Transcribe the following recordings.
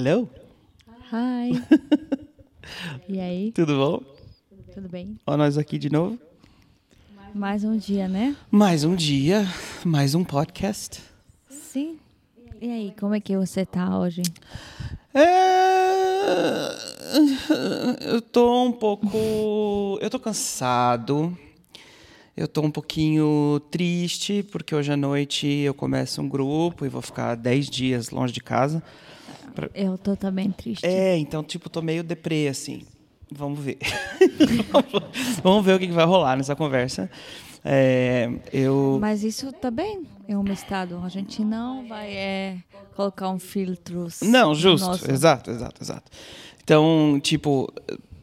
Hello? Hi. e aí, Tudo bom? tudo bem? Ó, nós aqui de novo. Mais um dia, né? Mais um dia, mais um podcast. Sim. E aí, como é que você tá hoje? É... Eu tô um pouco. Eu tô cansado. Eu tô um pouquinho triste, porque hoje à noite eu começo um grupo e vou ficar 10 dias longe de casa. Eu tô também triste. É, então, tipo, tô meio deprê, assim. Vamos ver. Vamos ver o que vai rolar nessa conversa. É, eu. Mas isso também é um estado. A gente não vai é, colocar um filtro. Não, justo. nosso- Exato, exato, exato. Então, tipo,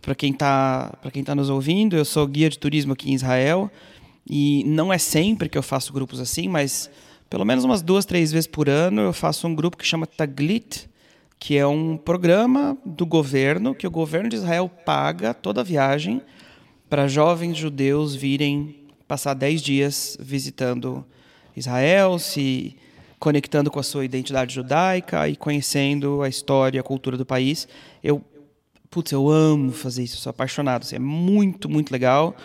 para quem tá, para quem tá nos ouvindo, eu sou guia de turismo aqui em Israel e não é sempre que eu faço grupos assim, mas pelo menos umas duas, três vezes por ano eu faço um grupo que chama Taglit, que é um programa do governo que o governo de Israel paga toda a viagem para jovens judeus virem passar 10 dias visitando Israel, se conectando com a sua identidade judaica e conhecendo a história e a cultura do país. Eu, putz, eu amo fazer isso, sou apaixonado. assim, é muito, muito legal.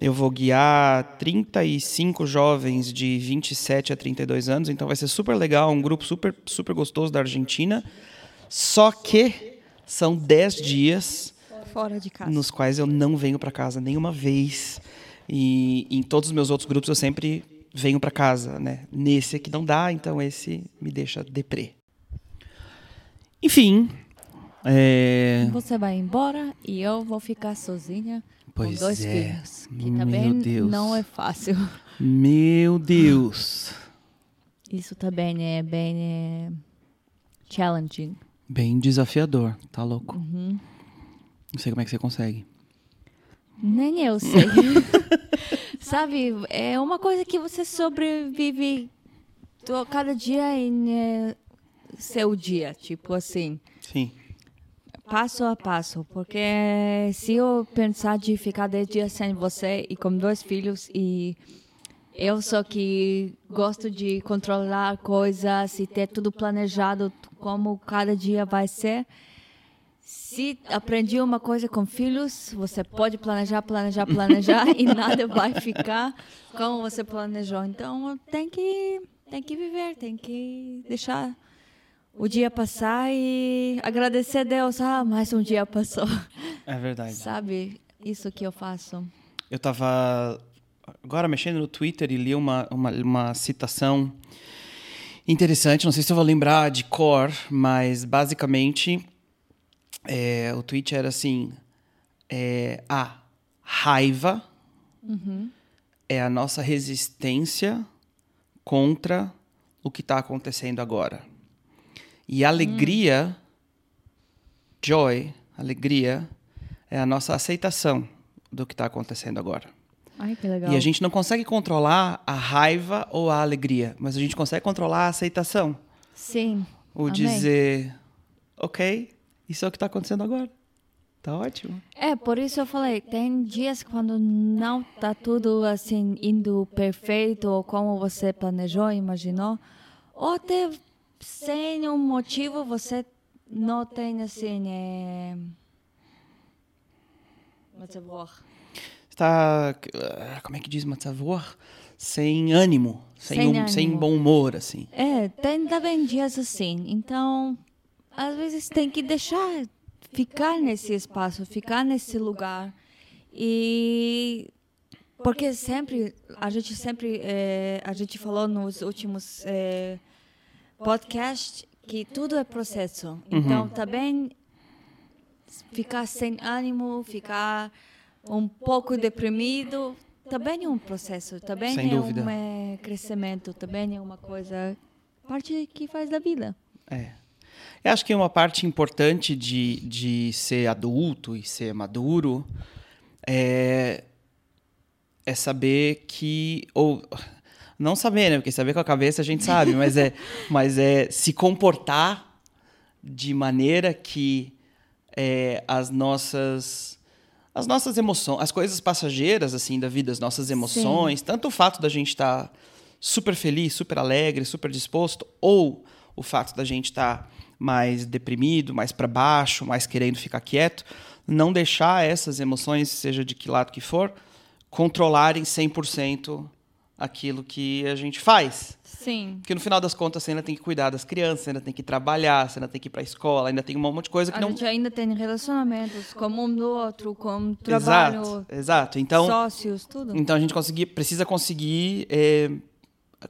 Eu vou guiar 35 jovens de 27 a 32 anos, então vai ser super legal, um grupo super, super gostoso da Argentina. Só que são 10 dias Fora de casa. nos quais eu não venho para casa nenhuma vez. E em todos os meus outros grupos eu sempre venho para casa, né? Nesse aqui não dá, então esse me deixa deprê. Enfim, é... Você vai embora e eu vou ficar sozinha Pois com dois é. filhos. Que Meu também Deus. não é fácil. meu Deus, Isso também é bem é, challenging. Bem desafiador, tá louco? Uhum. Não sei como é que você consegue. Nem eu sei. Sabe, é uma coisa que você sobrevive cada dia em é, seu dia, tipo assim, Sim. passo a passo. Porque se eu pensar de ficar 10 dias sem você e com dois filhos e eu só que gosto de controlar coisas e ter tudo planejado como cada dia vai ser. Se aprendi uma coisa com filhos, você pode planejar, planejar, planejar e nada vai ficar como você planejou. Então tem que tem que viver, tem que deixar o dia passar e agradecer a Deus. Ah, mais um dia passou. É verdade. Sabe? Isso que eu faço. Eu tava agora mexendo no Twitter e li uma, uma, uma citação interessante. Não sei se eu vou lembrar de cor, mas basicamente é, o tweet era assim: é, a raiva é a nossa resistência contra o que está acontecendo agora. E alegria, joy, alegria, é a nossa aceitação do que está acontecendo agora. Ai, que legal. E a gente não consegue controlar a raiva ou a alegria, mas a gente consegue controlar a aceitação. Sim. O Amém. dizer, ok, isso é o que está acontecendo agora. Tá ótimo. É, por isso eu falei, tem dias quando não tá tudo assim indo perfeito ou como você planejou, imaginou, ou até sem um motivo você não tem assim, é... Matzavor. Está, ah, como é que diz Matzavor? Sem ânimo, sem, Sem um- sem ânimo. bom humor, assim. É, tem também dias assim. Então, às vezes tem que deixar ficar nesse espaço, ficar nesse lugar. E porque sempre a gente sempre eh, a gente falou nos últimos eh, podcasts que tudo é processo. Então, também ficar sem ânimo, ficar um pouco deprimido, também é um processo, também Sem é dúvida. um eh, crescimento, também é uma coisa parte que faz da vida. É. Eu acho que uma parte importante de, de ser adulto e ser maduro é, é saber que. Ou. Não saber, né? Porque saber com a cabeça a gente sabe, mas é, mas é se comportar de maneira que é, as nossas as nossas emoções, as coisas passageiras assim da vida, as nossas emoções, tanto o fato da gente estar super feliz, super alegre, super disposto, ou o fato da gente estar mais deprimido, mais para baixo, mais querendo ficar quieto, não deixar essas emoções, seja de que lado que for, controlarem 100% aquilo que a gente faz. Sim. Porque no final das contas você ainda tem que cuidar das crianças, você ainda tem que trabalhar, você ainda tem que ir para a escola, ainda tem um monte de coisa que a não. gente ainda tem relacionamentos com um do outro, com trabalho, Exato, exato. Então, sócios, tudo. então a gente conseguir, precisa conseguir, é,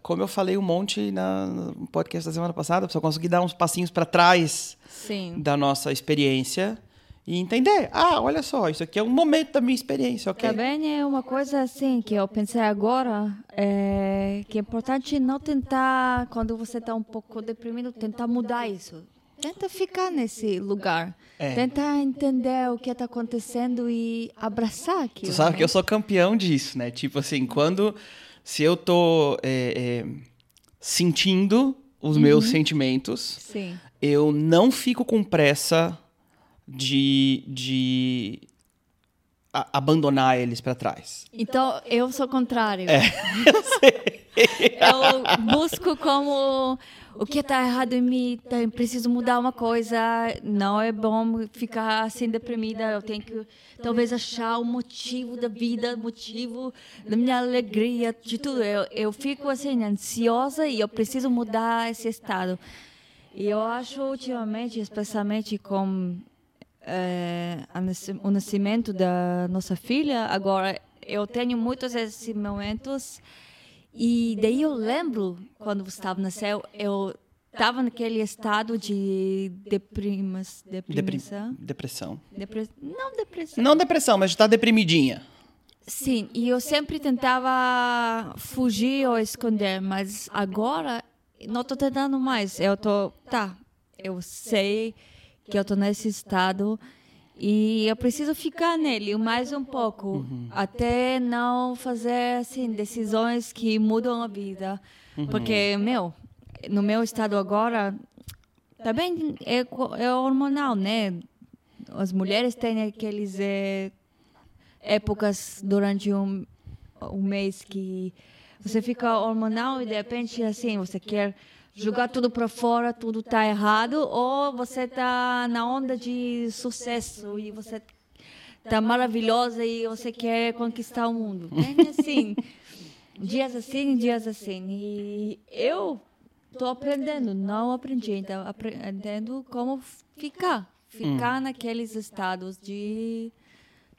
como eu falei um monte na, no podcast da semana passada, precisa conseguir dar uns passinhos para trás Sim. da nossa experiência e entender. Ah, olha só, isso aqui é um momento da minha experiência, ok? Também é uma coisa assim que eu pensei agora, é, que é importante não tentar, quando você está um pouco deprimido, tentar mudar isso. Tenta ficar nesse lugar. É. Tenta entender o que está acontecendo e abraçar aquilo. Tu sabe né? que eu sou campeão disso, né? Tipo assim, quando. Se eu tô é, é, sentindo os meus sentimentos, Sim. eu não fico com pressa de, de abandonar eles para trás. Então, eu sou o contrário. É. eu busco como o que está errado em mim, tá, eu preciso mudar uma coisa, não é bom ficar assim deprimida, eu tenho que talvez achar o motivo da vida, motivo da minha alegria, de tudo. Eu, eu fico assim ansiosa e eu preciso mudar esse estado. E eu acho ultimamente, especialmente com nasci- o nascimento da nossa filha, agora eu tenho muitos esses momentos e daí eu lembro quando Gustavo nasceu, eu estava naquele estado de deprimas, Depri- depressão, depre- não depressão. Não depressão, mas estar deprimidinha. Sim, e eu sempre tentava fugir ou esconder, mas agora não estou tentando mais. Eu tô, tá, eu sei que eu estou nesse estado e eu preciso ficar nele mais um pouco, até não fazer assim decisões que mudam a vida, porque meu, no meu estado agora também é, co- é hormonal, né? As mulheres têm aqueles eh, épocas durante um, um mês que você fica hormonal e de repente assim você quer jogar tudo para fora, tudo tá errado, ou você tá na onda de sucesso e você tá maravilhosa e você quer conquistar o mundo. Tem assim, dias assim, dias assim. E eu tô aprendendo, não aprendi, então aprendendo como ficar, ficar naqueles estados de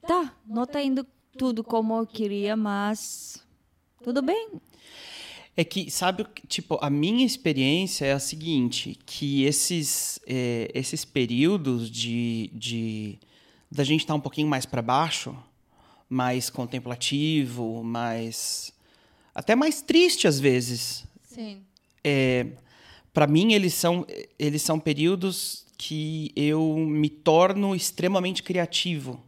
tá, não tá indo tudo como eu queria, mas tudo bem. É que, sabe, tipo, a minha experiência é a seguinte, que esses, é, esses períodos de, de da gente estar um pouquinho mais para baixo, mais contemplativo, mais até mais triste às vezes. Sim. É, para mim eles são eles são períodos que eu me torno extremamente criativo.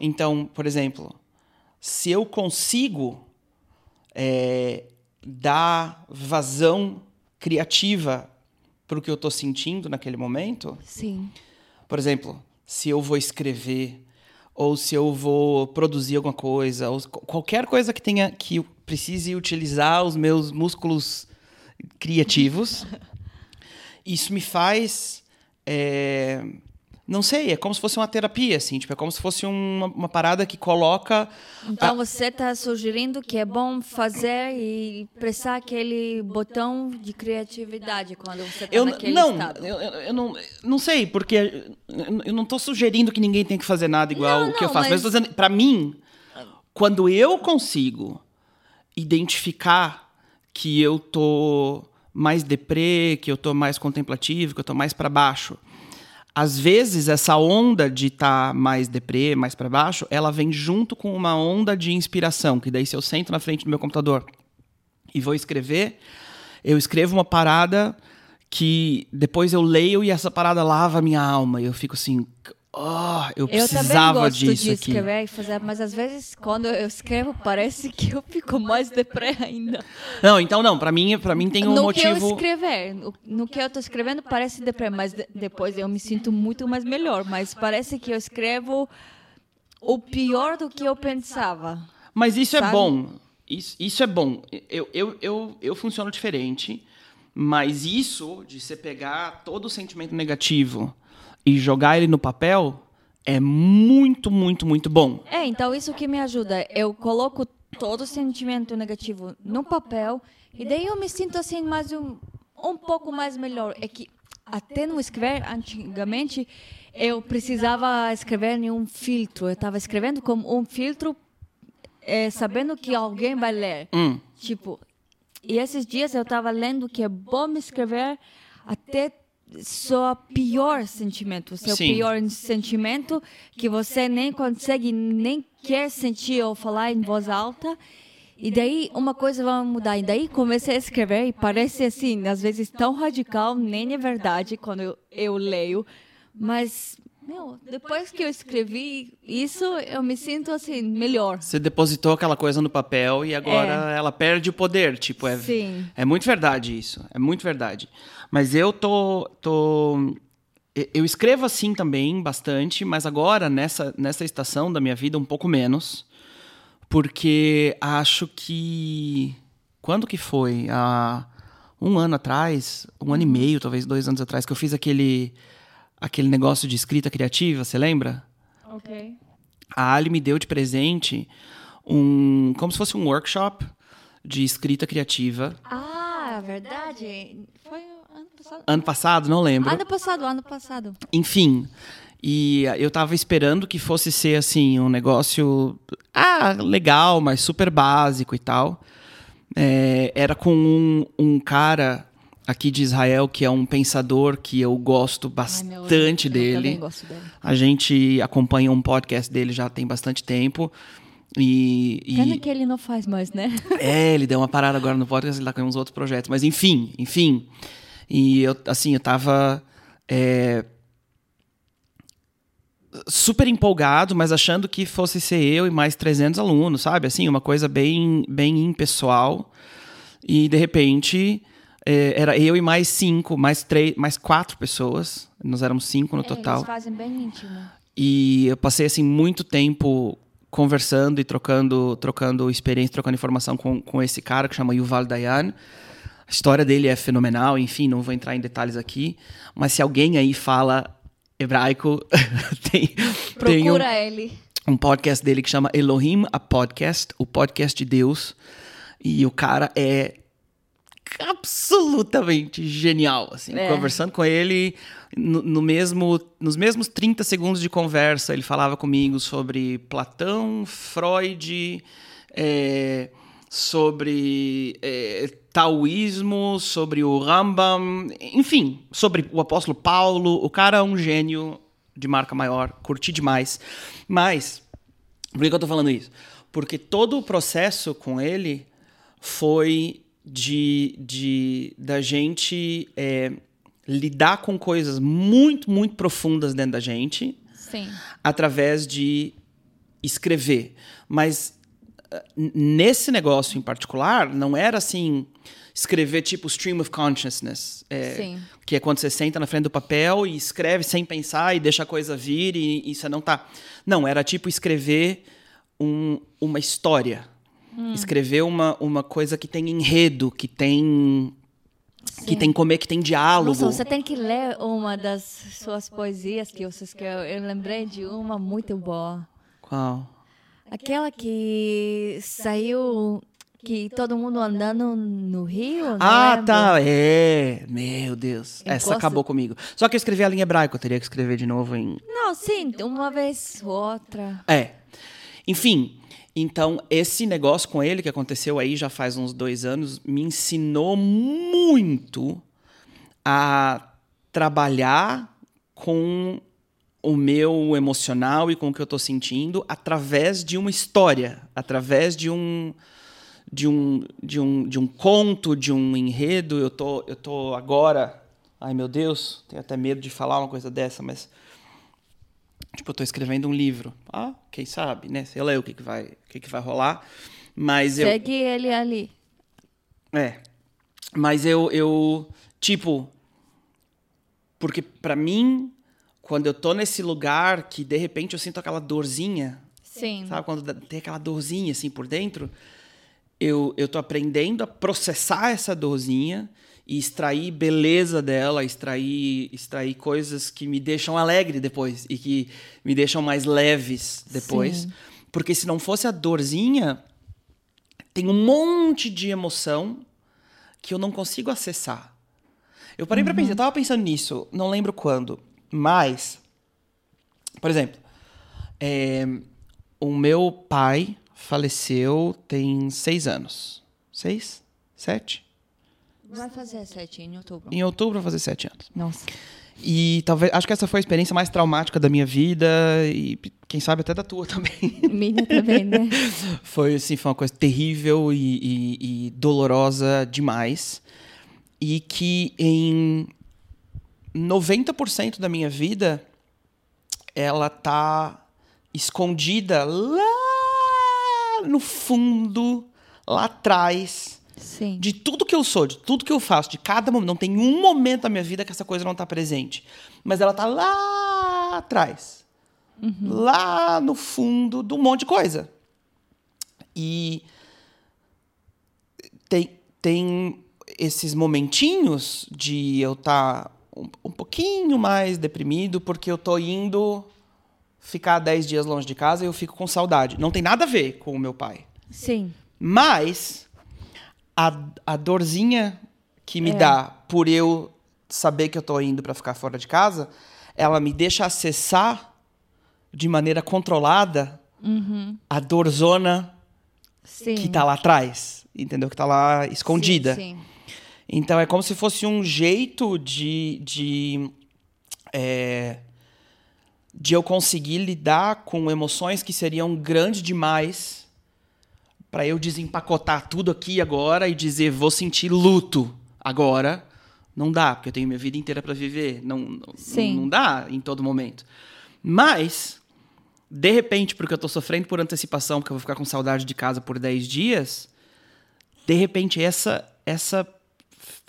Então, por exemplo, se eu consigo é, dar vazão criativa para o que eu estou sentindo naquele momento, Sim. por exemplo, se eu vou escrever ou se eu vou produzir alguma coisa, ou qu- qualquer coisa que tenha que precise utilizar os meus músculos criativos, isso me faz é, não sei, é como se fosse uma terapia, assim, tipo, é como se fosse uma, uma parada que coloca Então você está sugerindo que é bom fazer e pressar aquele botão de criatividade quando você está naquele não, estado. eu, eu, eu não, não sei, porque eu- não estou sugerindo que ninguém tem que fazer nada igual Não, o que eu faço. Mas, mas- dizendo, para mim, quando eu consigo identificar que eu tô mais deprê, que eu tô mais contemplativo, que eu tô mais para baixo, às vezes essa onda de estar mais deprê, mais para baixo, ela vem junto com uma onda de inspiração, que daí se eu sento na frente do meu computador e vou escrever, eu escrevo uma parada que depois eu leio e essa parada lava a minha alma. E eu fico assim, oh, eu Eu precisava gosto disso de aqui. escrever e fazer, mas às vezes quando eu escrevo parece que eu fico mais deprê ainda. Não, então não, pra mim, para mim tem um no que eu motivo. escrever, no, no que eu estou escrevendo parece deprê, mas de- depois eu me sinto muito mais melhor. Mas parece que eu escrevo o pior do que eu pensava. Mas isso é sabe? bom. Isso, isso é bom. Eu, eu, eu, eu funciono diferente. Mas isso de você pegar todo o sentimento negativo e jogar ele no papel é muito, muito, muito bom. É, então isso que me ajuda. Eu coloco todo o sentimento negativo no papel e daí eu me sinto assim mais um, um pouco mais melhor. É que até no escrever, antigamente, eu precisava escrever em um filtro. Eu estava escrevendo como um filtro, é, sabendo que alguém vai ler. Hum. Tipo, e esses dias eu estava lendo que é bom escrever até só pior sentimento, o seu Sim. pior sentimento que você nem consegue nem quer sentir ou falar em voz alta. E daí uma coisa vai mudar. E daí comecei a escrever e parece assim, às vezes tão radical, nem é verdade quando eu, eu leio. Mas, meu, depois que eu escrevi isso, eu me sinto assim, melhor. Você depositou aquela coisa no papel e agora ela perde o poder. Tipo, é, Sim. é muito verdade isso. É muito verdade. Mas eu tô. tô eu escrevo assim também bastante, mas agora, nessa, nessa estação da minha vida, um pouco menos. Porque acho que. Quando que foi? Há um ano atrás, um ano e meio, talvez dois anos atrás, que eu fiz aquele, aquele negócio de escrita criativa, você lembra? Ok. a Ali me deu de presente um. como se fosse um workshop de escrita criativa. Ah, verdade. Foi ano passado. Ano passado, não lembro. Ano passado, ano passado. Enfim. E eu tava esperando que fosse ser assim, um negócio. Ah, legal, mas super básico e tal. É, era com um, um cara aqui de Israel que é um pensador que eu gosto Ai, meu, bastante eu dele. também gosto dele. A gente acompanha um podcast dele já tem bastante tempo. E, e- Pena que ele não faz mais, né? é, ele deu uma parada agora no podcast, ele tá com uns outros projetos. Mas enfim, enfim. E eu, assim, eu tava é, super empolgado, mas achando que fosse ser eu e mais 300 alunos, sabe? Assim, uma coisa bem, bem impessoal. E, de repente, era eu e mais cinco, mais três, mais quatro pessoas. Nós éramos cinco no total. Eles fazem bem íntimo. E eu passei assim muito tempo conversando e trocando, trocando experiência, trocando informação com, com esse cara que chama Yuval Dayan. A história dele é fenomenal, enfim, não vou entrar em detalhes aqui, mas se alguém aí fala hebraico, tem, tem um, Procura ele. um podcast dele que chama Elohim, a podcast, o podcast de Deus. E o cara é absolutamente genial, assim, É. conversando com ele no, no mesmo nos mesmos 30 segundos de conversa, ele falava comigo sobre Platão, Freud, é, sobre é, taoísmo, sobre o Rambam, enfim, sobre o apóstolo Paulo. O cara é um gênio de marca maior, curti demais. Mas, por que que eu tô falando isso? Porque todo o processo com ele foi de, de da gente é, lidar com coisas muito, muito profundas dentro da gente Sim. através de escrever. Mas n- nesse negócio em particular, não era assim escrever tipo stream of consciousness. é. Que é quando você senta na frente do papel e escreve sem pensar e deixa a coisa vir e, e você não tá. Não, era tipo escrever um- uma história. Escrever uma, uma coisa que tem enredo, que tem. Que Sim. tem comer, que tem diálogo. Nossa, você tem que ler uma das suas poesias que você escreveu. Eu lembrei de uma muito boa. Qual? Aquela que saiu, que todo mundo andando no rio. Ah, lembro. tá. É. Meu Deus. Eu Essa gosto- acabou comigo. Só que eu escrevi a linha hebraica, eu teria que escrever de novo em. Não, sim, uma vez ou outra. É. Enfim. Então, esse negócio com ele que aconteceu aí já faz uns dois anos me ensinou muito a trabalhar com o meu emocional e com o que eu tô sentindo através de uma história, através de um de um de um de um conto, de um enredo. Eu tô eu tô agora, ai meu Deus, tenho até medo de falar uma coisa dessa, mas tipo, eu tô escrevendo um livro. Ah, quem sabe, né? Sei lá o que que vai, o que que vai rolar. Mas eu Segue ele ali. é. Mas eu, eu tipo, porque pra mim, quando eu tô nesse lugar que de repente eu sinto aquela dorzinha, Sim. sabe? Quando tem aquela dorzinha assim por dentro, eu, eu tô aprendendo a processar essa dorzinha e extrair beleza dela, extrair, extrair coisas que me deixam alegre depois e que me deixam mais leves depois. Sim. Porque se não fosse a dorzinha, tem um monte de emoção que eu não consigo acessar. Eu parei pra pensar, eu tava pensando nisso, não lembro quando, mas, por exemplo, é, o meu pai faleceu tem seis anos. Seis? Sete? Vai fazer sete em outubro. Em outubro vai fazer sete anos. Nossa. E talvez, acho que essa foi a experiência mais traumática da minha vida e quem sabe até da tua também. Minha também, né? foi assim, foi uma coisa terrível e, e- e dolorosa demais. E que em 90% da minha vida ela tá escondida lá no fundo, lá atrás Sim. de tudo que eu sou, de tudo que eu faço, de cada momento. Não tem um momento da minha vida que essa coisa não tá presente. Mas ela tá lá atrás. Lá no fundo de um monte de coisa. E tem, tem esses momentinhos de eu estar um, um pouquinho mais deprimido porque eu tô indo ficar 10 dias longe de casa e eu fico com saudade. Não tem nada a ver com o meu pai. Sim. Mas a, a dorzinha que me É. dá por eu saber que eu tô indo para ficar fora de casa, ela me deixa acessar de maneira controlada a dorzona Sim. que tá lá atrás, entendeu? Que tá lá escondida. Sim, sim. Então é como se fosse um jeito de, de, é, de eu conseguir lidar com emoções que seriam grandes demais para eu desempacotar tudo aqui agora e dizer vou sentir luto agora. Não dá, porque eu tenho minha vida inteira para viver. Não, não, Sim. não dá em todo momento. Mas, de repente, porque eu tô sofrendo por antecipação, porque eu vou ficar com saudade de casa por 10 dias, de repente essa essa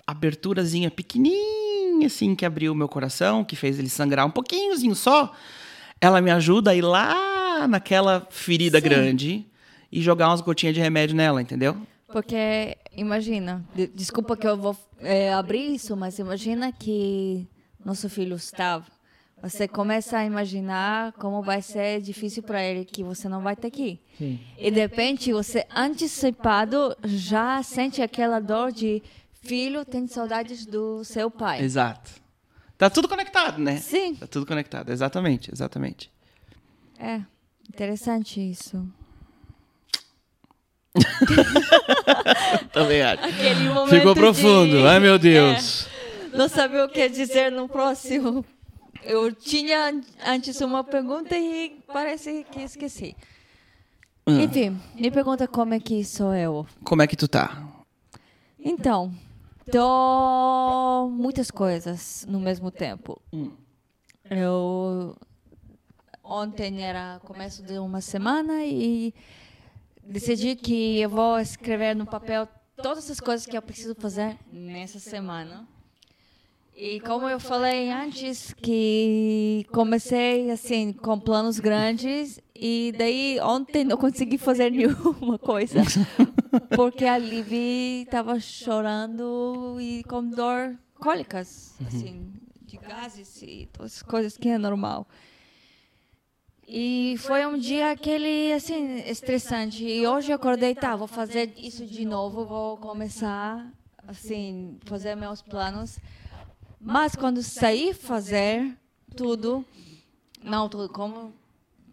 aberturazinha pequenininha assim que abriu o meu coração, que fez ele sangrar um pouquinhozinho só, ela me ajuda a ir lá naquela ferida Sim. grande e jogar umas gotinhas de remédio nela, entendeu? Porque, imagina, de- desculpa que eu vou é, abrir isso, mas imagina que nosso filho estava. Você começa a imaginar como vai ser difícil para ele que você não vai ter aqui. E de repente, você antecipado já sente aquela dor de filho tem saudades do seu pai. Exato. Tá tudo conectado, né? Sim. Tá tudo conectado, exatamente, exatamente. É, interessante isso. Também acho. Ficou de- profundo. Ai, meu Deus. É, não sabia o que dizer no próximo. Eu tinha antes uma pergunta e parece que esqueci. Hum. Enfim, me pergunta como é que sou eu. Como é que tu tá? Então, tô muitas coisas no mesmo tempo. Hum. Eu ontem era começo de uma semana e decidi que eu vou escrever no papel todas as coisas que eu preciso fazer nessa semana. E como eu falei antes, que comecei assim com planos grandes e daí ontem não consegui fazer nenhuma coisa porque a Livi estava chorando e com dor cólicas, assim, de gases e todas as coisas que é normal. E foi um dia aquele, assim, estressante. E hoje eu acordei, tá, vou fazer isso de novo, vou começar, assim, fazer meus planos. Mas quando saí fazer tudo, não tudo, como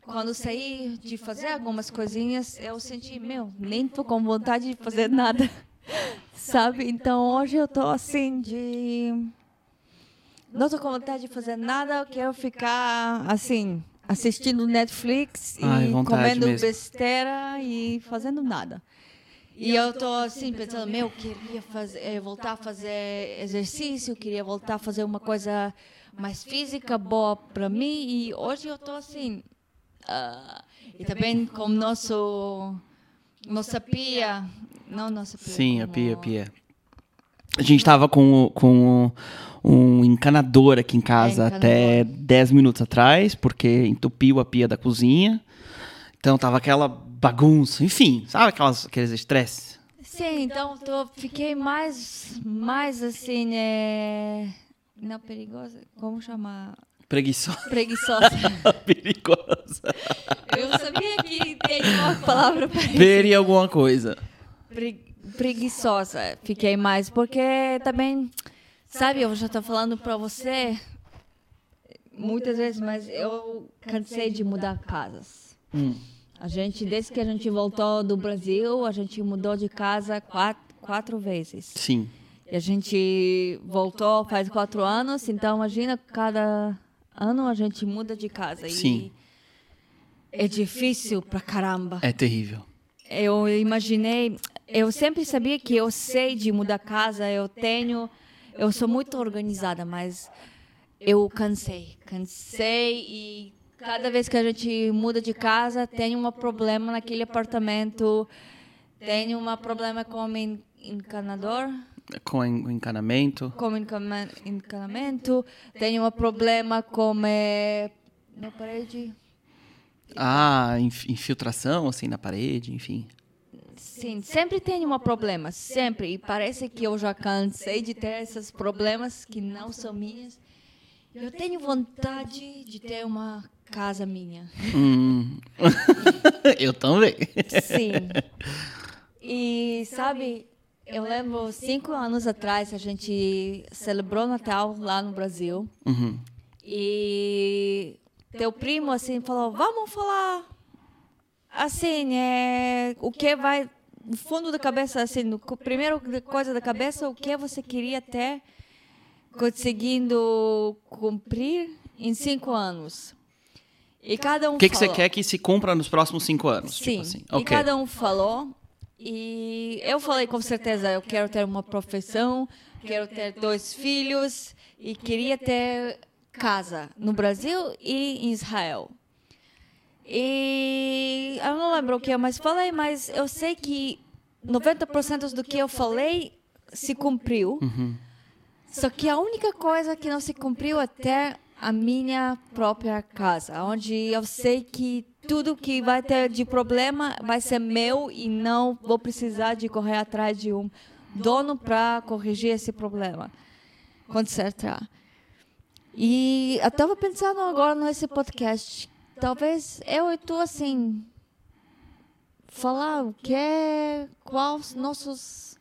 quando saí de fazer algumas coisinhas, eu senti, meu, nem tô com vontade de fazer nada, sabe? Então hoje eu tô assim de não tô com vontade de fazer nada, eu quero ficar assim assistindo Netflix e Ai, comendo mesmo. besteira e fazendo nada. E eu tô assim pensando, meu, queria fazer, eh, voltar a fazer exercício, queria voltar a fazer uma coisa mais física boa para mim e hoje eu tô assim ah, e também com nosso nossa pia, não nossa pia. Sim, a pia, a pia. A gente tava com, o- com o- um encanador aqui em casa É, até 10 minutos atrás, porque entupiu a pia da cozinha. Então tava aquela bagunça, enfim, sabe aquelas, aqueles estresses? Sim, então tô, fiquei mais, mais assim, é... não perigosa, como chamar? Preguiçosa. Preguiçosa. Perigosa. Eu sabia que tem uma palavra para isso. Peri alguma coisa. Pre- preguiçosa. Fiquei mais, porque também, sabe, eu já tô falando para você muitas vezes, mas eu cansei de mudar casas. Hum. A gente, desde que a gente voltou do Brasil, a gente mudou de casa quatro, quatro vezes. Sim. E a gente voltou faz quatro anos, então imagina cada ano a gente muda de casa. Sim. É difícil pra caramba. É terrível. Eu imaginei, eu sempre sabia que eu sei de mudar casa, eu tenho, eu sou muito organizada, mas eu cansei, cansei e cada vez que a gente muda de casa tem um problema naquele apartamento, tem um problema com o en- encanador, Com o encanamento. com encanamento, tem um problema com eh, na parede. Ah, inf- infiltração, assim, na parede, enfim. Sim, sempre tem um problema, sempre. E parece que eu já cansei de ter esses problemas que não são minhas. Eu tenho vontade de ter uma casa minha. Hum. Eu também. Sim. E, sabe, eu lembro cinco anos atrás, a gente celebrou Natal lá no Brasil. Uhum. E teu primo, assim, falou, vamos falar, assim, é, o que vai, no fundo da cabeça, assim, no primeiro coisa da cabeça, o que você queria ter conseguindo cumprir em cinco anos. E cada um O que, que você quer que se cumpra nos próximos cinco anos? Sim. Tipo assim. E Ok. cada um falou. E eu falei com certeza, eu quero ter uma profissão, quero ter dois filhos e queria ter casa no Brasil e em Israel. E eu não lembro o que eu mais falei, mas eu sei que 90% do que eu falei se cumpriu. Só que a única coisa que não se cumpriu é ter a minha própria casa, onde eu sei que tudo que vai ter de problema vai ser meu e não vou precisar de correr atrás de um dono para corrigir esse problema, consertar. E eu estava pensando agora nesse podcast, talvez eu e tu assim falar o que é, quais nossos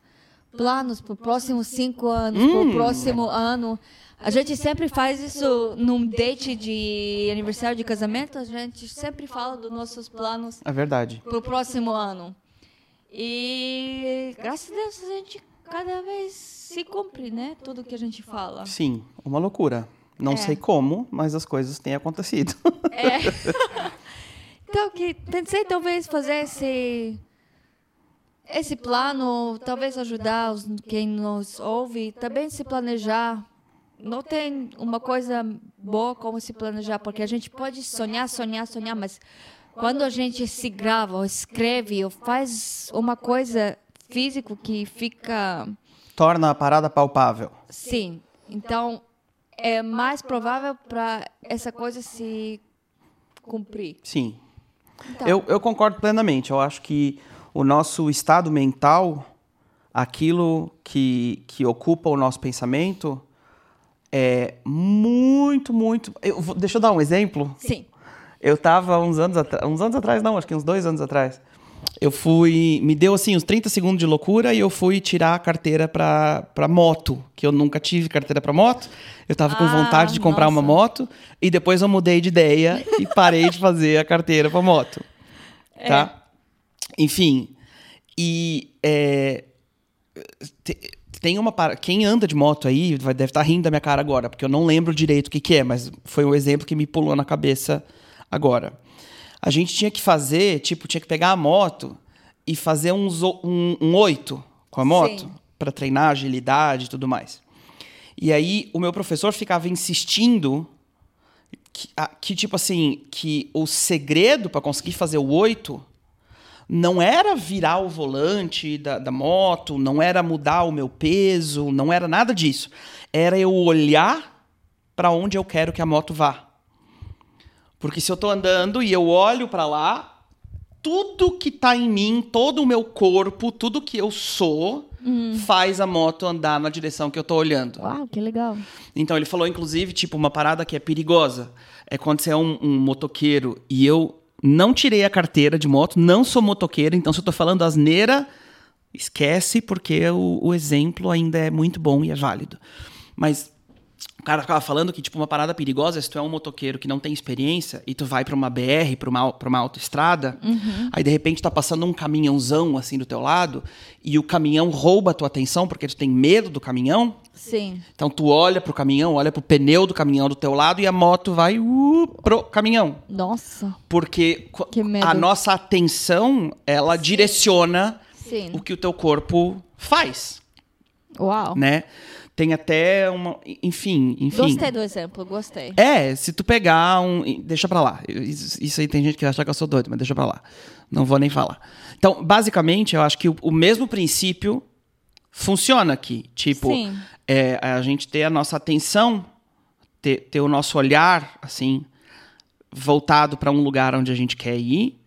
planos para os próximos cinco anos, para o próximo ano. A gente sempre faz isso num date de aniversário de casamento, a gente sempre fala dos nossos planos É verdade. para o próximo ano. E graças a Deus a gente cada vez se cumpre, né? Tudo que a gente fala. Sim, uma loucura. Não É. sei como, mas as coisas têm acontecido. Então, que pensei talvez fazer esse esse plano, talvez ajudar os, quem nos ouve, também se planejar. Não tem uma coisa boa como se planejar, porque a gente pode sonhar, sonhar, sonhar, mas quando a gente se grava, ou escreve, ou faz uma coisa físico que fica Torna a parada palpável. Sim. Então, é mais provável para essa coisa se cumprir. Sim. Então, Eu, eu concordo plenamente. Eu acho que o nosso estado mental, aquilo que, que ocupa o nosso pensamento, é muito, muito. Eu vou- deixa eu dar um exemplo. Sim. Eu tava uns anos atrás, uns anos atrás não, acho que uns dois anos atrás. Eu fui, me deu assim uns 30 segundos de loucura e eu fui tirar a carteira pra, pra moto, que eu nunca tive carteira pra moto. Eu tava com Ah, vontade de comprar uma nossa. moto e depois eu mudei de ideia e parei de fazer a carteira pra moto. Tá? Enfim, e é, te- tem uma para- quem anda de moto aí vai deve estar rindo da minha cara agora, porque eu não lembro direito o que, que é, mas foi um exemplo que me pulou na cabeça agora. A gente tinha que fazer, tipo, tinha que pegar a moto e fazer uns, um, um oito com a moto para treinar agilidade e tudo mais. E aí o meu professor ficava insistindo que, a- que, tipo assim, que o segredo para conseguir fazer o oito não era virar o volante da, da moto, não era mudar o meu peso, não era nada disso. Era eu olhar para onde eu quero que a moto vá. Porque se eu tô andando e eu olho para lá, tudo que tá em mim, todo o meu corpo, tudo que eu sou, faz a moto andar na direção que eu tô olhando. Uau, que legal. Então ele falou, inclusive, tipo, uma parada que é perigosa. É quando você é um, um motoqueiro e eu não tirei a carteira de moto, não sou motoqueiro, então se eu tô falando asneira, esquece, porque o, o exemplo ainda é muito bom e é válido. Mas o cara ficava falando que, tipo, uma parada perigosa é se tu é um motoqueiro que não tem experiência e tu vai pra uma BR, pra uma, pra uma autoestrada, aí de repente tá passando um caminhãozão assim do teu lado e o caminhão rouba a tua atenção porque tu tem medo do caminhão. Sim. Então tu olha pro caminhão, olha pro pneu do caminhão do teu lado e a moto vai uh, pro caminhão. Nossa. Porque a nossa atenção, ela direciona Sim. o que o teu corpo faz, Uau. né? Tem até uma, enfim, enfim. Gostei do exemplo, gostei. É, se tu pegar um. Deixa pra lá. Isso, aí tem gente que acha que eu sou doido, mas deixa pra lá. Não vou nem falar. Então, basicamente, eu acho que o, o mesmo princípio funciona aqui. Tipo, Sim. é, a gente ter a nossa atenção, ter, ter o nosso olhar, assim, voltado pra um lugar onde a gente quer ir,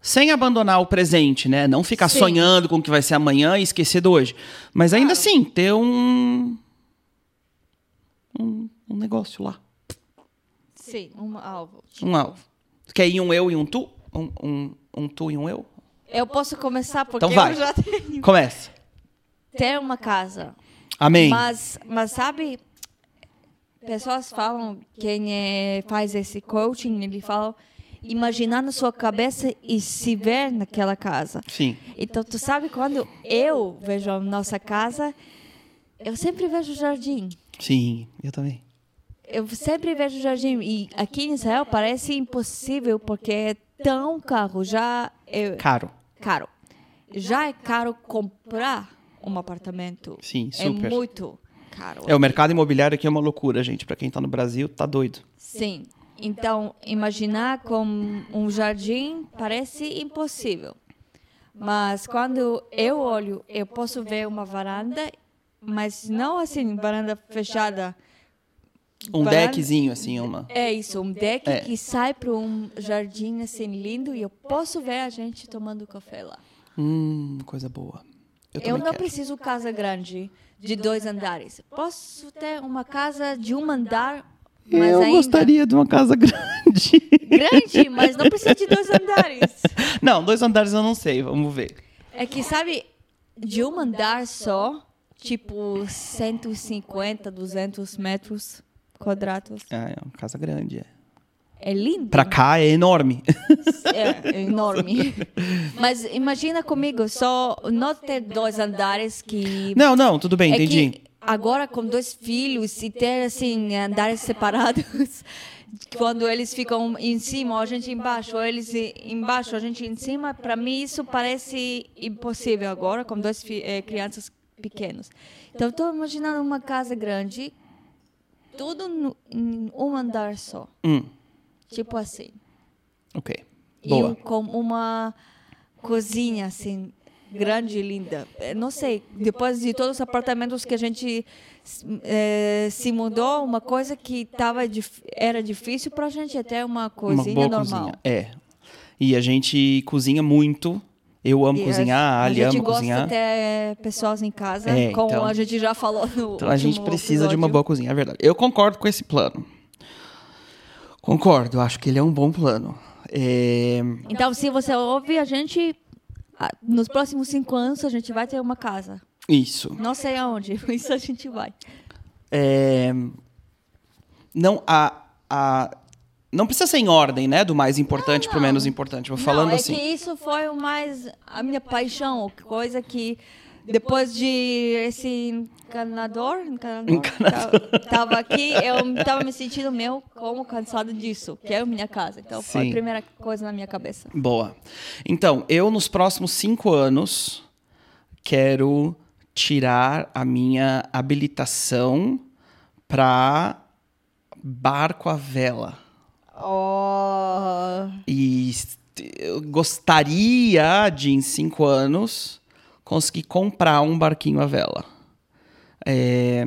sem abandonar o presente, né? Não ficar Sim. sonhando com o que vai ser amanhã e esquecer do hoje. Mas ainda assim, ter um. Um, um negócio lá. Sim, um alvo. Um alvo. Quer ir um eu e um tu? Um, um, um tu e um eu? Eu posso começar porque Então vai. eu já tenho. Começa. Ter uma casa. Amém. Mas, mas sabe, pessoas falam, quem é, faz esse coaching, ele fala, imaginar na sua cabeça e se ver naquela casa. Sim. Então, tu sabe, quando eu vejo a nossa casa, eu sempre vejo o jardim. Sim, eu também. Eu sempre vejo o jardim. E aqui em Israel parece impossível, porque é tão caro. Já é Caro. caro. Já é caro comprar um apartamento. Sim, É super. muito caro. É, o mercado imobiliário aqui é uma loucura, gente. Pra quem tá no Brasil, tá doido. Sim. Então, imaginar com um jardim parece impossível. Mas quando eu olho, eu posso ver uma varanda, mas não assim, varanda fechada. Um Varanda- deckzinho, assim, uma. É isso, um deck É. que sai para um jardim assim lindo e eu posso ver a gente tomando café lá. Hum, coisa boa. Eu, Eu, não quero. preciso casa grande de dois andares. Posso ter uma casa de um andar, mas eu ainda gostaria de uma casa grande. grande, mas não precisa de dois andares. não, dois andares eu não sei, vamos ver. É que, sabe, de um andar só, tipo 150, 200 metros quadrados. Ah, é uma casa grande, é. É lindo. Pra cá é enorme. É, é enorme. Mas imagina comigo, só não ter dois andares que... não, não, tudo bem, é entendi. agora com dois filhos e ter, assim, andares separados... Quando eles ficam em cima, a gente embaixo, ou eles embaixo, a gente em cima, para mim isso parece impossível agora, com duas eh, crianças pequenas. Então, estou imaginando uma casa grande, tudo no, em um andar só, Hum, tipo assim. ok. E Boa. com uma cozinha assim grande e linda. Eh, Não sei, depois de todos os apartamentos que a gente eh, se mudou, uma coisa que tava era difícil para a gente é ter uma Uma cozinha boa normal. cozinha. É. E a gente cozinha muito. Eu amo E cozinhar, a a, Ali gente ama gosta cozinhar. de ter pessoas em casa, É, como então- a gente já falou no Então a gente precisa de uma episódio. boa cozinha, é verdade. Eu concordo com esse plano. Concordo, acho que ele é um bom plano. É, Então, se você ouve a gente, nos próximos cinco anos a gente vai ter uma casa. Isso. Não sei aonde, mas a gente vai. É, não, a, a, não precisa ser em ordem, né? Do mais importante pro não. menos importante. Vou falando Não, é assim. que isso foi o mais a minha paixão, coisa que depois de esse encanador, encanador, ta- tava aqui, eu tava me sentindo meu como cansado disso, que é a minha casa. Então foi Sim. a primeira coisa na minha cabeça. Boa. Então, eu nos próximos cinco anos quero tirar a minha habilitação para barco à vela. Oh, E eu gostaria de, em cinco anos, conseguir comprar um barquinho à vela. É,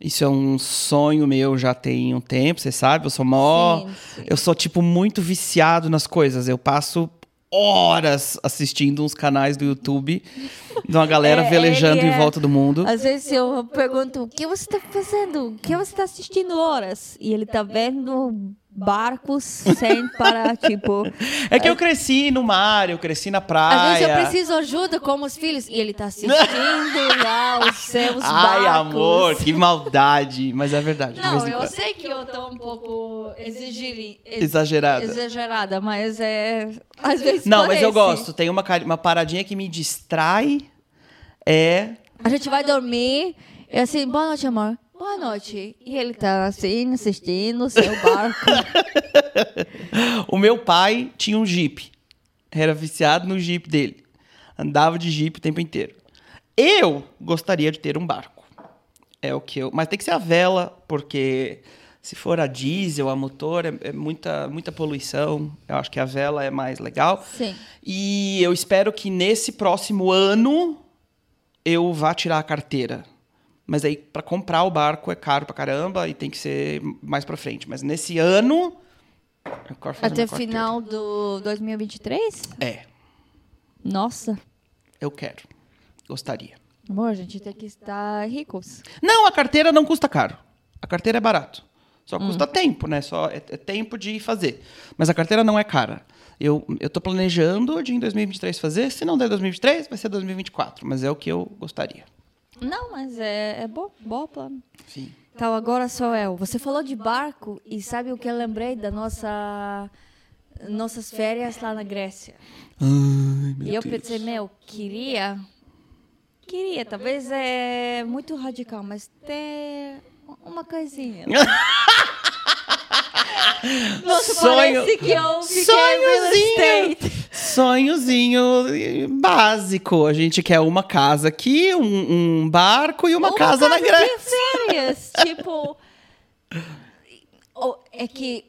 isso é um sonho meu já tem um tempo, você sabe? Eu sou mó. Sim, sim. Eu sou, tipo, muito viciado nas coisas. Eu passo horas assistindo uns canais do YouTube de uma galera É, velejando ele em é- volta do mundo. Às vezes eu pergunto, o que você está fazendo? O que você está assistindo horas? E ele tá vendo barcos sem parar, tipo... É que eu cresci no mar, eu cresci na praia. Às vezes eu preciso ajuda com os filhos. E ele tá assistindo lá os seus Ai, barcos. amor, que maldade. Mas é verdade. de Não, eu sei que eu tô um pouco exigir, ex- Exagerada. exagerada, mas é... Às vezes Não, mas eu parece. gosto. Tem uma, uma paradinha que me distrai. É. A gente vai dormir e assim, boa noite, amor. Boa noite. E ele tá assim, assistindo o seu barco. O meu pai tinha um Jeep. Era viciado no Jeep dele. Andava de Jeep o tempo inteiro. Eu gostaria de ter um barco. É o que eu. Mas tem que ser a vela, porque se for a diesel, a motor, é, é muita, muita poluição. Eu acho que a vela é mais legal. Sim. E eu espero que nesse próximo ano eu vá tirar a carteira. Mas aí, para comprar o barco é caro pra caramba e tem que ser mais pra frente. Mas nesse ano. Até carteira. final do 2023? É, Nossa. eu quero. Gostaria. Amor, a gente tem que estar ricos. Não, a carteira não custa caro. A carteira é barato. Só custa tempo, né? Só é, é tempo de fazer. Mas a carteira não é cara. Eu, eu tô planejando de em 2023 fazer. Se não der 2023, vai ser 2024. Mas é o que eu gostaria. Não, mas é, é bom, bom plano. Sim. Então, agora sou eu. Você falou de barco e sabe o que eu lembrei da nossa nossas férias lá na Grécia? Ai, meu e eu Deus. pensei, meu, queria queria, talvez é muito radical, mas ter uma coisinha. Sonho- que eu Sonhozinho. Sonhozinho básico. A gente quer uma casa aqui, um, um barco e uma, casa, na de Grécia. férias, tipo... É que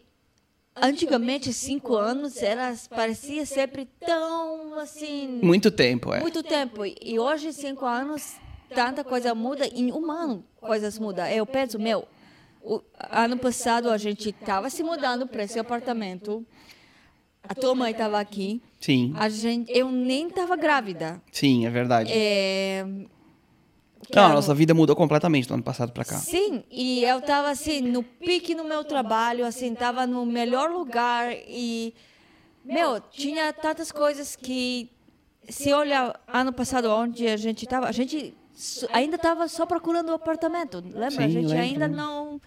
antigamente, cinco anos, era, parecia sempre tão, assim... Muito tempo, é. Muito tempo. E hoje, cinco anos, tanta coisa muda. Em um ano, coisas mudam. Eu penso, meu, o ano passado a gente estava se mudando para esse apartamento. A tua mãe estava aqui. Sim, A gente, eu nem estava grávida. sim, é verdade. É, Não, a nossa vida mudou completamente do ano passado pra cá. Sim, e eu estava assim, no pique no meu trabalho, assim, estava no melhor lugar e, meu, tinha tantas coisas que, se olhar ano passado onde a gente estava, a gente ainda estava só procurando o apartamento, lembra? Sim, a gente lembro, ainda não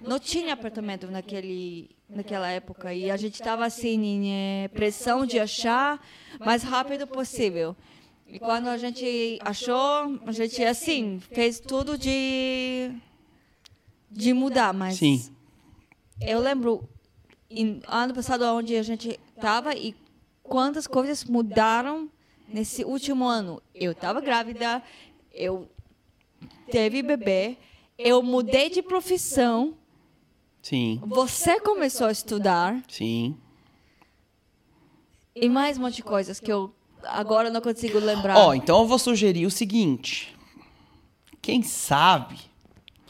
não tinha apartamento naquele naquela época e a gente estava assim em eh, pressão de achar mais rápido possível. E quando a gente achou, a gente assim fez tudo de de mudar, mas Sim. eu lembro em, ano passado onde a gente estava e quantas coisas mudaram nesse último ano. Eu estava grávida, eu teve bebê, eu mudei de profissão, Sim, você começou a estudar sim. e mais um monte de coisas que eu agora não consigo lembrar. Ó, então eu vou sugerir o seguinte. Quem sabe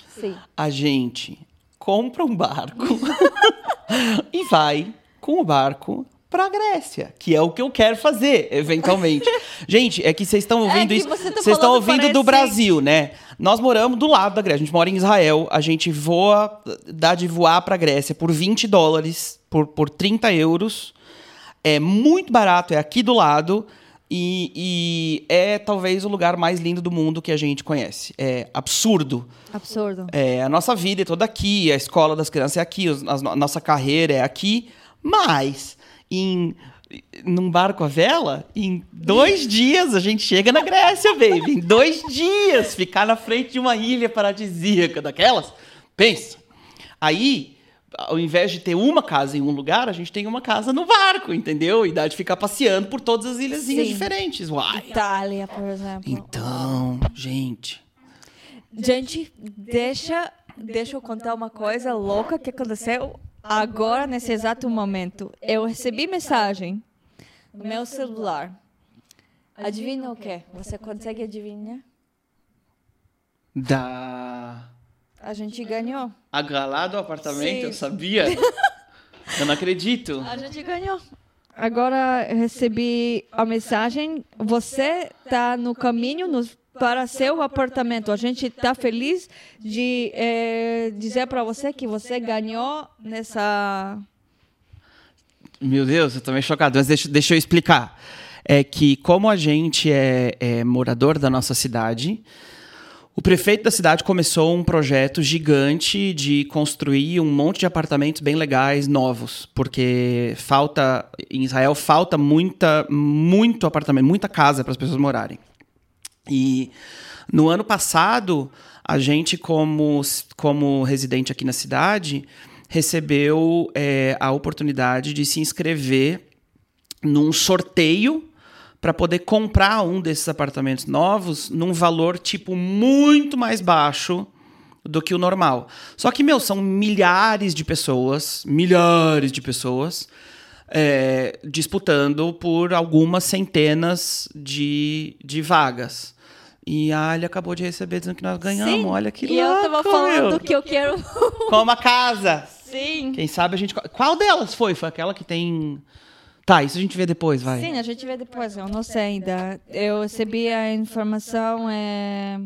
Sim. a gente compra um barco e vai com o barco pra Grécia, que é o que eu quero fazer, eventualmente. gente, é que vocês estão ouvindo que isso, tá vocês estão falando, ouvindo do parece- Brasil, né? Nós moramos do lado da Grécia, a gente mora em Israel, a gente voa, dá de voar pra Grécia por 20 dólares, por, por 30 euros. É muito barato, é aqui do lado. E, e é talvez o lugar mais lindo do mundo que a gente conhece. É absurdo. Absurdo. É, a nossa vida é toda aqui, a escola das crianças é aqui, a nossa carreira é aqui, mas em num barco a vela, em dois dias a gente chega na Grécia, baby. Em dois dias, ficar na frente de uma ilha paradisíaca daquelas. Pensa. Aí, ao invés de ter uma casa em um lugar, a gente tem uma casa no barco, entendeu? E dá de ficar passeando por todas as ilhazinhas Sim. diferentes. Uai. Itália, por exemplo. Então, gente. Gente, deixa, deixa eu contar uma coisa louca que aconteceu agora, nesse exato momento. Eu recebi mensagem no meu celular. Adivinha o quê? Você consegue adivinhar? Da. A gente ganhou. Agalado o apartamento, Sim. eu sabia. eu não acredito. A gente ganhou. agora recebi a mensagem. Você está no caminho no, para seu apartamento. A gente está feliz de é, dizer para você que você ganhou nessa. Meu Deus, eu tô meio chocado, mas deixa, deixa eu explicar. É que, como a gente é, é morador da nossa cidade, o prefeito da cidade começou um projeto gigante de construir um monte de apartamentos bem legais, novos, porque falta em Israel falta muita, muito apartamento, muita casa para as pessoas morarem. E no ano passado, a gente como como residente aqui na cidade recebeu é, a oportunidade de se inscrever num sorteio para poder comprar um desses apartamentos novos num valor tipo muito mais baixo do que o normal. Só que, meu, são milhares de pessoas, milhares de pessoas é, disputando por algumas centenas de, de vagas. E a Ali acabou de receber dizendo que nós ganhamos. Sim, Olha que E louco, eu tava falando meu. que eu quero. Como a casa. Sim. Quem sabe a gente... Qual delas foi? Foi aquela que tem... Tá, isso a gente vê depois, vai. Sim, a gente vê depois, eu não sei ainda. Eu recebi a informação é,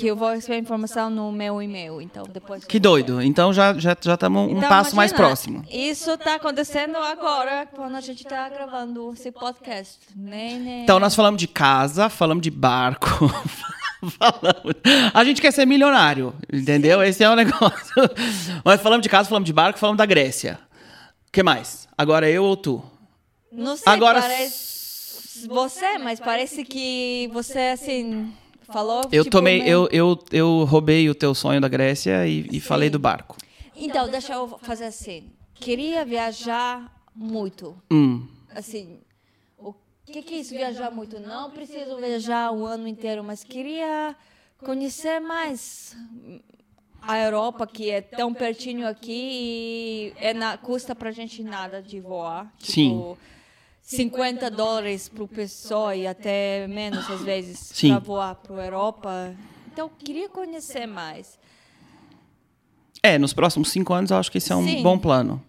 que eu vou receber a informação no meu e-mail, então depois. Que doido. Então já já já estamos um Então, passo mais imagina, próximo. Isso está acontecendo agora, quando a gente está gravando esse podcast. Nem, nem... Então nós falamos de casa, falamos de barco. falamos... A gente quer ser milionário, entendeu? Esse é o negócio. Mas falamos de casa, falamos de barco, falamos da Grécia. O que mais? Agora eu ou tu? Não sei, Agora- parece você, mas parece que você, assim, falou... Eu tipo, tomei, meio- eu, eu, eu roubei o teu sonho da Grécia e, e falei do barco. Então, deixa eu fazer assim. Queria viajar muito. Hum. Assim, o que, que é isso, viajar muito? Não preciso viajar o ano inteiro, mas queria conhecer mais a Europa, que é tão pertinho aqui e é na, custa pra gente nada de voar. Sim. Tipo, 50 dólares por pessoa e até menos às vezes para voar para Europa. Então, eu queria conhecer mais. É, nos próximos cinco anos eu acho que esse é um Sim. bom plano.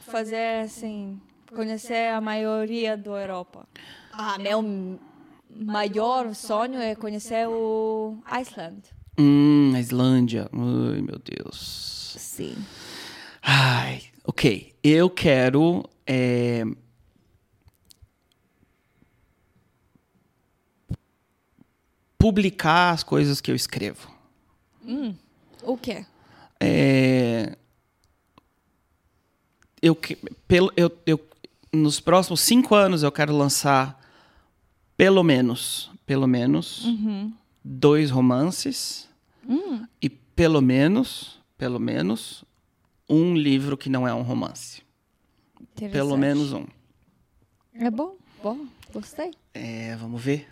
fazer assim, conhecer a maioria da Europa. Ah, meu m- maior sonho é conhecer o Iceland. Hum, a Islândia. Ai, meu Deus. Sim. Ai, ok. Eu quero. é, publicar as coisas que eu escrevo. O quê? É, eu, pelo, eu, eu, nos próximos cinco anos eu quero lançar pelo menos, pelo menos dois romances e pelo menos, pelo menos um livro que não é um romance. Pelo menos um. É bom, bom, gostei. É, vamos ver.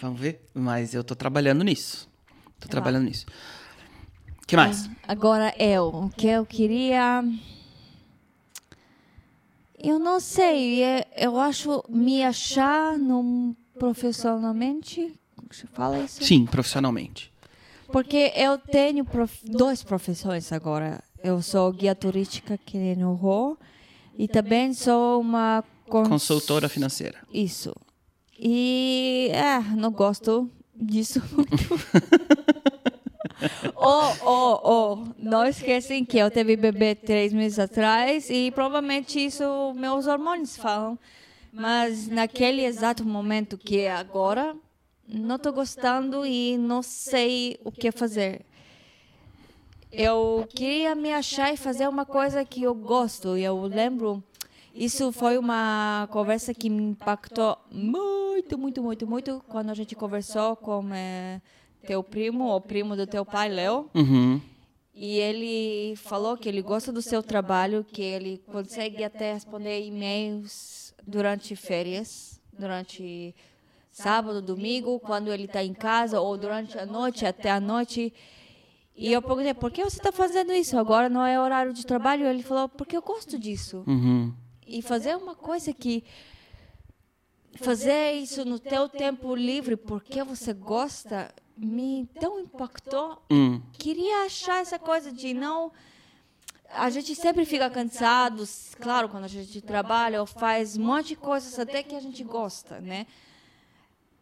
Vamos ver. Mas eu tô trabalhando nisso. Tô trabalhando nisso. O que mais? Agora eu, o que eu queria. Eu não sei, é- eu acho me achar num, profissionalmente. Se fala isso? Sim, profissionalmente. Porque eu tenho prof... duas profissões agora. Eu sou guia turística aqui no Rô e também sou uma cons- Consultora financeira. Isso. E é, não gosto disso muito. oh, oh, oh, não esquecem que eu teve bebê três meses atrás e provavelmente isso meus hormônios falam. Mas naquele exato momento que é agora, não estou gostando e não sei o que fazer. Eu queria me achar e fazer uma coisa que eu gosto. E eu lembro, isso foi uma conversa que me impactou muito, muito, muito, muito quando a gente conversou com eh, teu primo, o primo do teu pai, Léo. Uhum. E ele falou que ele gosta do seu trabalho, que ele consegue até responder e-mails durante férias, durante sábado, domingo, quando ele está em casa, ou durante a noite, até a noite. E eu perguntei, por que você está fazendo isso? Agora não é horário de trabalho? Ele falou, porque eu gosto disso. Uhum. E fazer uma coisa que... Fazer isso no teu tempo livre, porque você gosta, me tão impactou Hum. queria achar essa coisa de não a gente sempre fica cansado, claro, quando a gente trabalha ou faz um monte de coisas até que a gente gosta, né?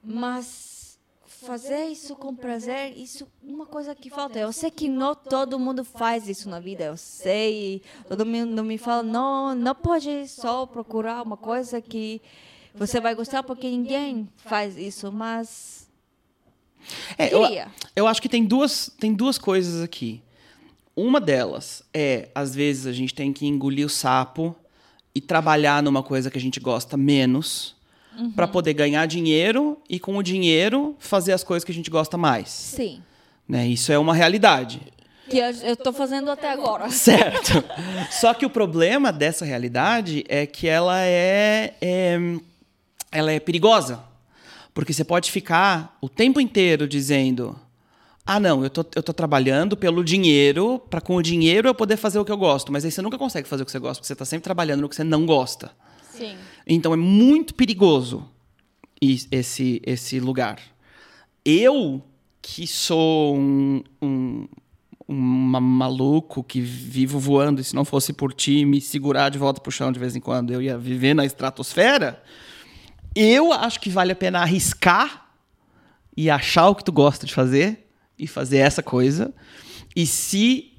Mas fazer isso com prazer, isso é uma coisa que falta. Eu sei que não todo mundo faz isso na vida, eu sei. Todo mundo me fala, não, não pode só procurar uma coisa que você vai gostar porque ninguém faz isso, mas é, eu, eu acho que tem duas, tem duas coisas aqui. Uma delas é, às vezes, a gente tem que engolir o sapo e trabalhar numa coisa que a gente gosta menos uhum. para poder ganhar dinheiro e, com o dinheiro, fazer as coisas que a gente gosta mais. Sim. Né? Isso é uma realidade. Que eu estou fazendo até agora. Certo. Só que o problema dessa realidade é que ela é, é ela é perigosa. Porque você pode ficar o tempo inteiro dizendo ah, não, eu tô, eu tô trabalhando pelo dinheiro, para com o dinheiro eu poder fazer o que eu gosto. Mas aí você nunca consegue fazer o que você gosta, porque você está sempre trabalhando no que você não gosta. Sim. Então é muito perigoso esse, esse lugar. Eu, que sou um, um, um maluco que vivo voando, e se não fosse por ti me segurar de volta pro chão de vez em quando, eu ia viver na estratosfera. Eu acho que vale a pena arriscar e achar o que tu gosta de fazer e fazer essa coisa. E se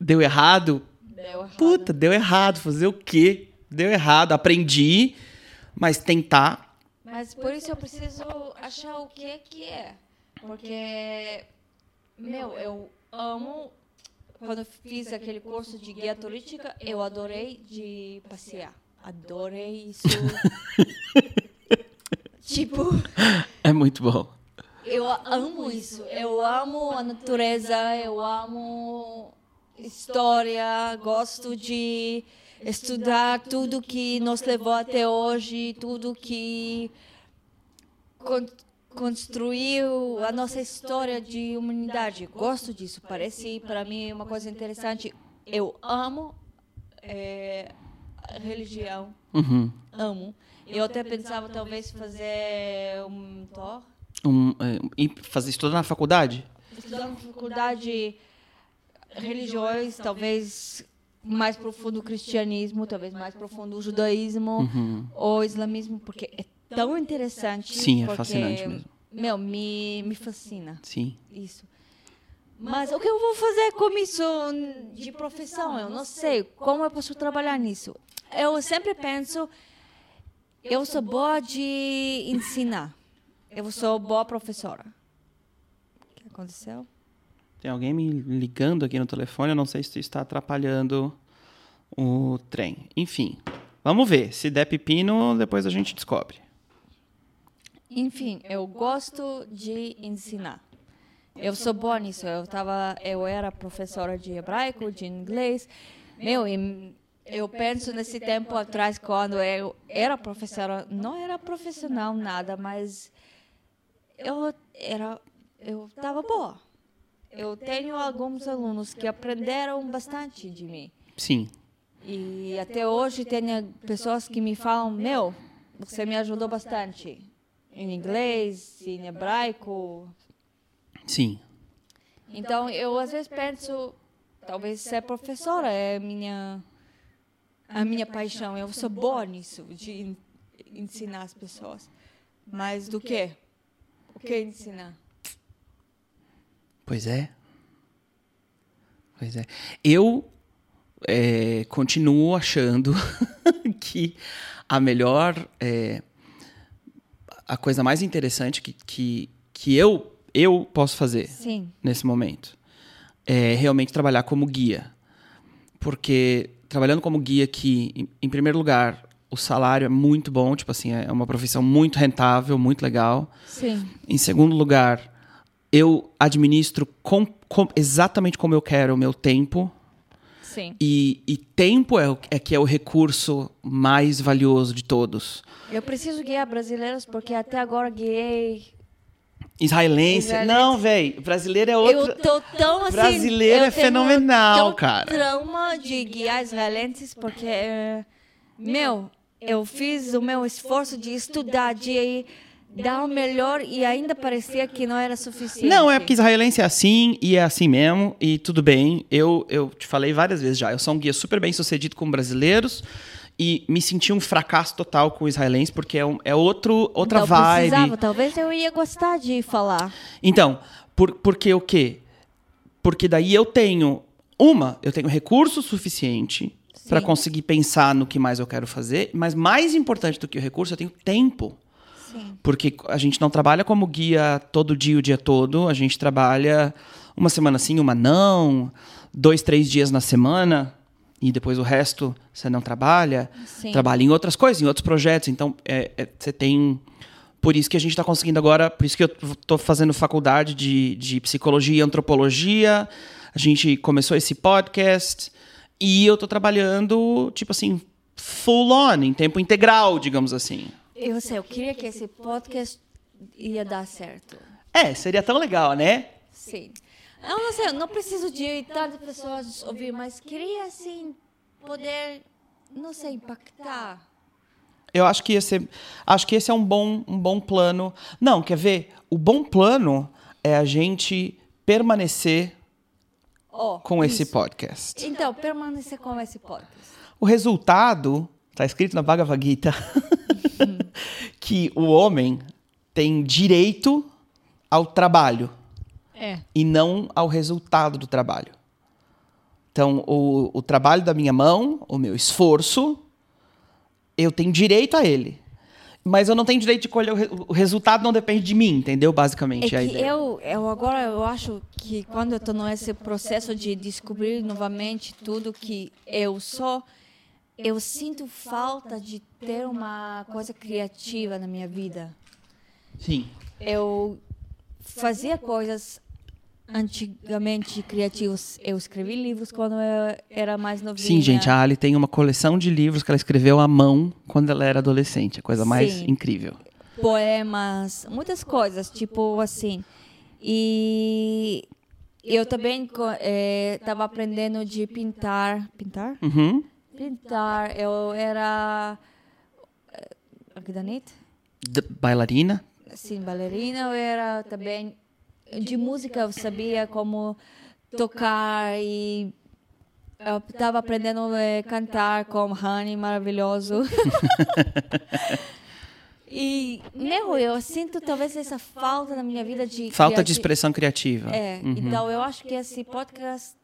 deu errado, deu errado. puta, deu errado. Fazer o quê? Deu errado. Aprendi, mas tentar. Mas por isso eu preciso achar o que que é. Porque, meu, eu amo. Quando eu fiz aquele curso de guia turística, eu adorei de passear. Adorei isso. tipo. É muito bom. Eu amo isso. Eu amo a natureza, eu amo história, gosto de estudar tudo que nos levou até hoje, tudo que con construiu a nossa história de humanidade. Gosto disso. Parece para mim uma coisa interessante. Eu amo é, religião. Uhum. Amo. Eu até pensava talvez fazer um tour um, é, fazer estudar na faculdade? Estudar na faculdade religiões, talvez mais profundo o cristianismo, talvez mais profundo o judaísmo uhum. ou islamismo, porque é tão interessante. Sim, é porque, fascinante mesmo. Meu, me, me fascina. Sim. Isso. Mas o que eu vou fazer com isso de profissão? Eu não sei. Como eu posso trabalhar nisso? Eu sempre penso, eu sou boa de ensinar. Eu sou boa professora. O que aconteceu? Tem alguém me ligando aqui no telefone, eu não sei se isso está atrapalhando o trem. Enfim, vamos ver. Se der pepino, depois a gente descobre. Enfim, eu gosto de ensinar. Eu sou boa nisso. Eu tava, eu era professora de hebraico, de inglês. Meu, eu penso nesse tempo atrás quando eu era professora, não era profissional nada, mas eu era eu estava boa. Eu tenho alguns alunos que aprenderam bastante de mim. Sim. E até hoje tenho pessoas que me falam, meu, você me ajudou bastante em inglês, em hebraico. Sim. Então eu às vezes penso, talvez ser professora é minha a minha paixão. Eu sou boa nisso de ensinar as pessoas. Mas do que? O que ensinar? Pois é. Pois é. Eu é, continuo achando que a melhor. É, a coisa mais interessante que, que, que eu, eu posso fazer Sim. nesse momento é realmente trabalhar como guia. Porque trabalhando como guia aqui, em, em primeiro lugar, o salário é muito bom, tipo assim, é uma profissão muito rentável, muito legal. Sim. Em segundo lugar, eu administro com, com, exatamente como eu quero o meu tempo. Sim. E, e tempo é, é que é o recurso mais valioso de todos. Eu preciso guiar brasileiros porque até agora guiei Israelense. Israelense. Não, velho. Brasileiro é outro. Eu tô tão assim. Brasileiro é fenomenal, tão cara. trauma de guiar israelenses porque. Meu, eu fiz o meu esforço de estudar, de dar o melhor e ainda parecia que não era suficiente. Não, é porque israelense é assim e é assim mesmo, e tudo bem. Eu, eu te falei várias vezes já, eu sou um guia super bem sucedido com brasileiros e me senti um fracasso total com o israelense, porque é, um, é outro, outra Não vibe. precisava, talvez eu ia gostar de falar. Então, por, porque o quê? Porque daí eu tenho, uma, eu tenho recurso suficiente para conseguir pensar no que mais eu quero fazer, mas mais importante do que o recurso, eu tenho tempo. Sim. Porque a gente não trabalha como guia todo dia, o dia todo. A gente trabalha uma semana sim, uma não, dois, três dias na semana, e depois o resto você não trabalha. Sim. Trabalha em outras coisas, em outros projetos. Então, é, é, você tem. Por isso que a gente está conseguindo agora, por isso que eu estou fazendo faculdade de, de psicologia e antropologia. A gente começou esse podcast e eu estou trabalhando, tipo assim, full on, em tempo integral, digamos assim. Eu sei, eu queria que esse podcast ia dar certo. É, seria tão legal, né? Sim. Eu não sei, eu não preciso de tantas pessoas ouvir, mas queria, assim, poder, não sei, impactar. Eu acho que esse, acho que esse é um bom, um bom plano. Não, quer ver? O bom plano é a gente permanecer Ó, com esse isso. podcast. Então, permanecer com esse podcast. O resultado está escrito na Bhagavad Gita que o homem tem direito ao trabalho É. e não ao resultado do trabalho. Então, o, o trabalho da minha mão, o meu esforço, eu tenho direito a ele. Mas eu não tenho direito de colher o, re- o resultado, não depende de mim, entendeu? Basicamente, É a ideia. eu, eu agora eu acho que quando eu estou nesse processo de descobrir novamente tudo que eu sou, eu sinto falta de ter uma coisa criativa na minha vida. Sim. Eu fazia coisas antigamente criativas. Eu escrevi livros quando eu era mais novinha. Sim, gente, a Ali tem uma coleção de livros que ela escreveu à mão quando ela era adolescente. A coisa mais Sim. incrível. poemas, muitas coisas, tipo assim. E eu também estava aprendendo de pintar. Pintar? Uhum. Pintar. Eu era. eh, Arquidanite? D- bailarina. Sim, bailarina. Eu era também. De música, eu sabia como tocar e. Eu estava aprendendo a cantar com Honey, maravilhoso. E, meu, eu sinto talvez essa falta na minha vida de. Falta de expressão criativa. É, Uhum. então eu acho que esse podcast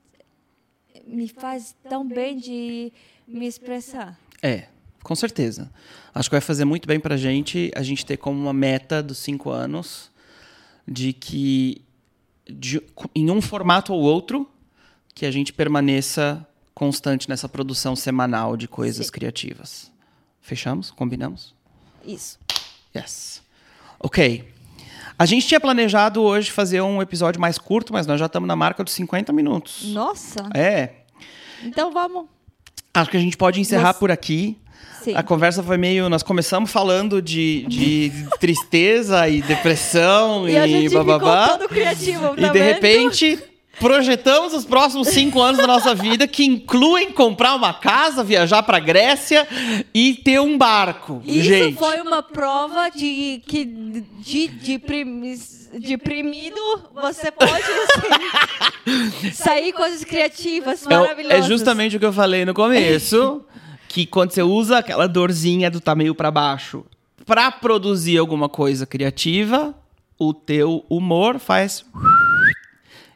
me faz tão bem de me expressar. É, com certeza. Acho que vai fazer muito bem pra gente a gente ter como uma meta dos cinco anos de que de- em um formato ou outro que a gente permaneça constante nessa produção semanal de coisas Sim. criativas. Fechamos? Combinamos? Isso. Yes. Ok. A gente tinha planejado hoje fazer um episódio mais curto, mas nós já estamos na marca dos 50 minutos. Nossa! É. Então vamos. Acho que a gente pode encerrar Nossa. por aqui. Sim. A conversa foi meio. Nós começamos falando de, de tristeza e depressão e, E a gente bababá. ficou todo criativo, tá e de vendo? repente projetamos os próximos cinco anos da nossa vida, que incluem comprar uma casa, viajar para Grécia e ter um barco. Isso gente. foi uma prova de que de, de primi- deprimido você pode assim, sair coisas criativas É o- maravilhosas. É justamente o que eu falei no começo, que quando você usa aquela dorzinha do tá meio para baixo para produzir alguma coisa criativa, o teu humor faz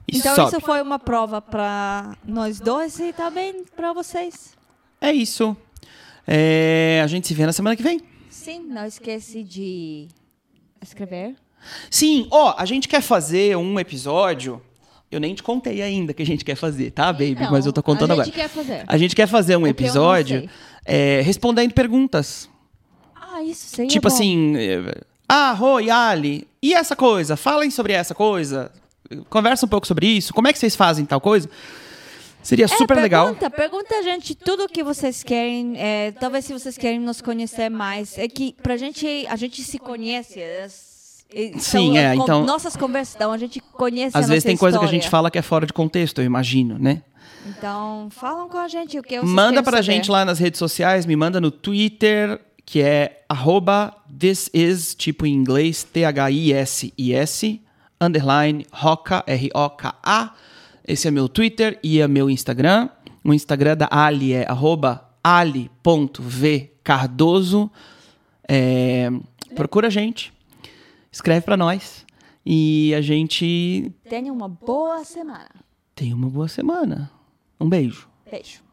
e Então sobe. isso foi uma prova para nós dois e também para vocês. É isso. É, a gente se vê na semana que vem. Sim, não esquece de escrever. Sim, ó, a gente quer fazer um episódio. Eu nem te contei ainda que a gente quer fazer, tá, baby? Então, Mas eu tô contando a agora. gente quer fazer. A gente quer fazer um O episódio é, respondendo perguntas. Ah, isso seria Tipo bom. assim, eh, ah, Roi, Ali, e essa coisa? Falem sobre essa coisa. Conversa um pouco sobre isso. Como é que vocês fazem tal coisa? Seria É, super legal. pergunta, Pergunta a gente tudo o que vocês querem. é, talvez se vocês querem nos conhecer mais. É que pra gente, a gente se conhece. As- e Sim, é, con- então- Nossas conversas, então a gente conhece Às vezes tem coisa que a gente fala que é fora de contexto, eu imagino, né? Então, falam com a gente o que vocês Manda pra saber. gente lá nas redes sociais, me manda no Twitter, que é arroba this is, tipo em inglês, T-H-I-S-I-S, underline, roca, R-O-K-A. Esse é meu Twitter e é meu Instagram. O Instagram da Ali é arroba ali.vcardoso. É, procura a gente, escreve para nós e a gente Tenha uma boa semana. tem uma boa semana. Um beijo. Beijo.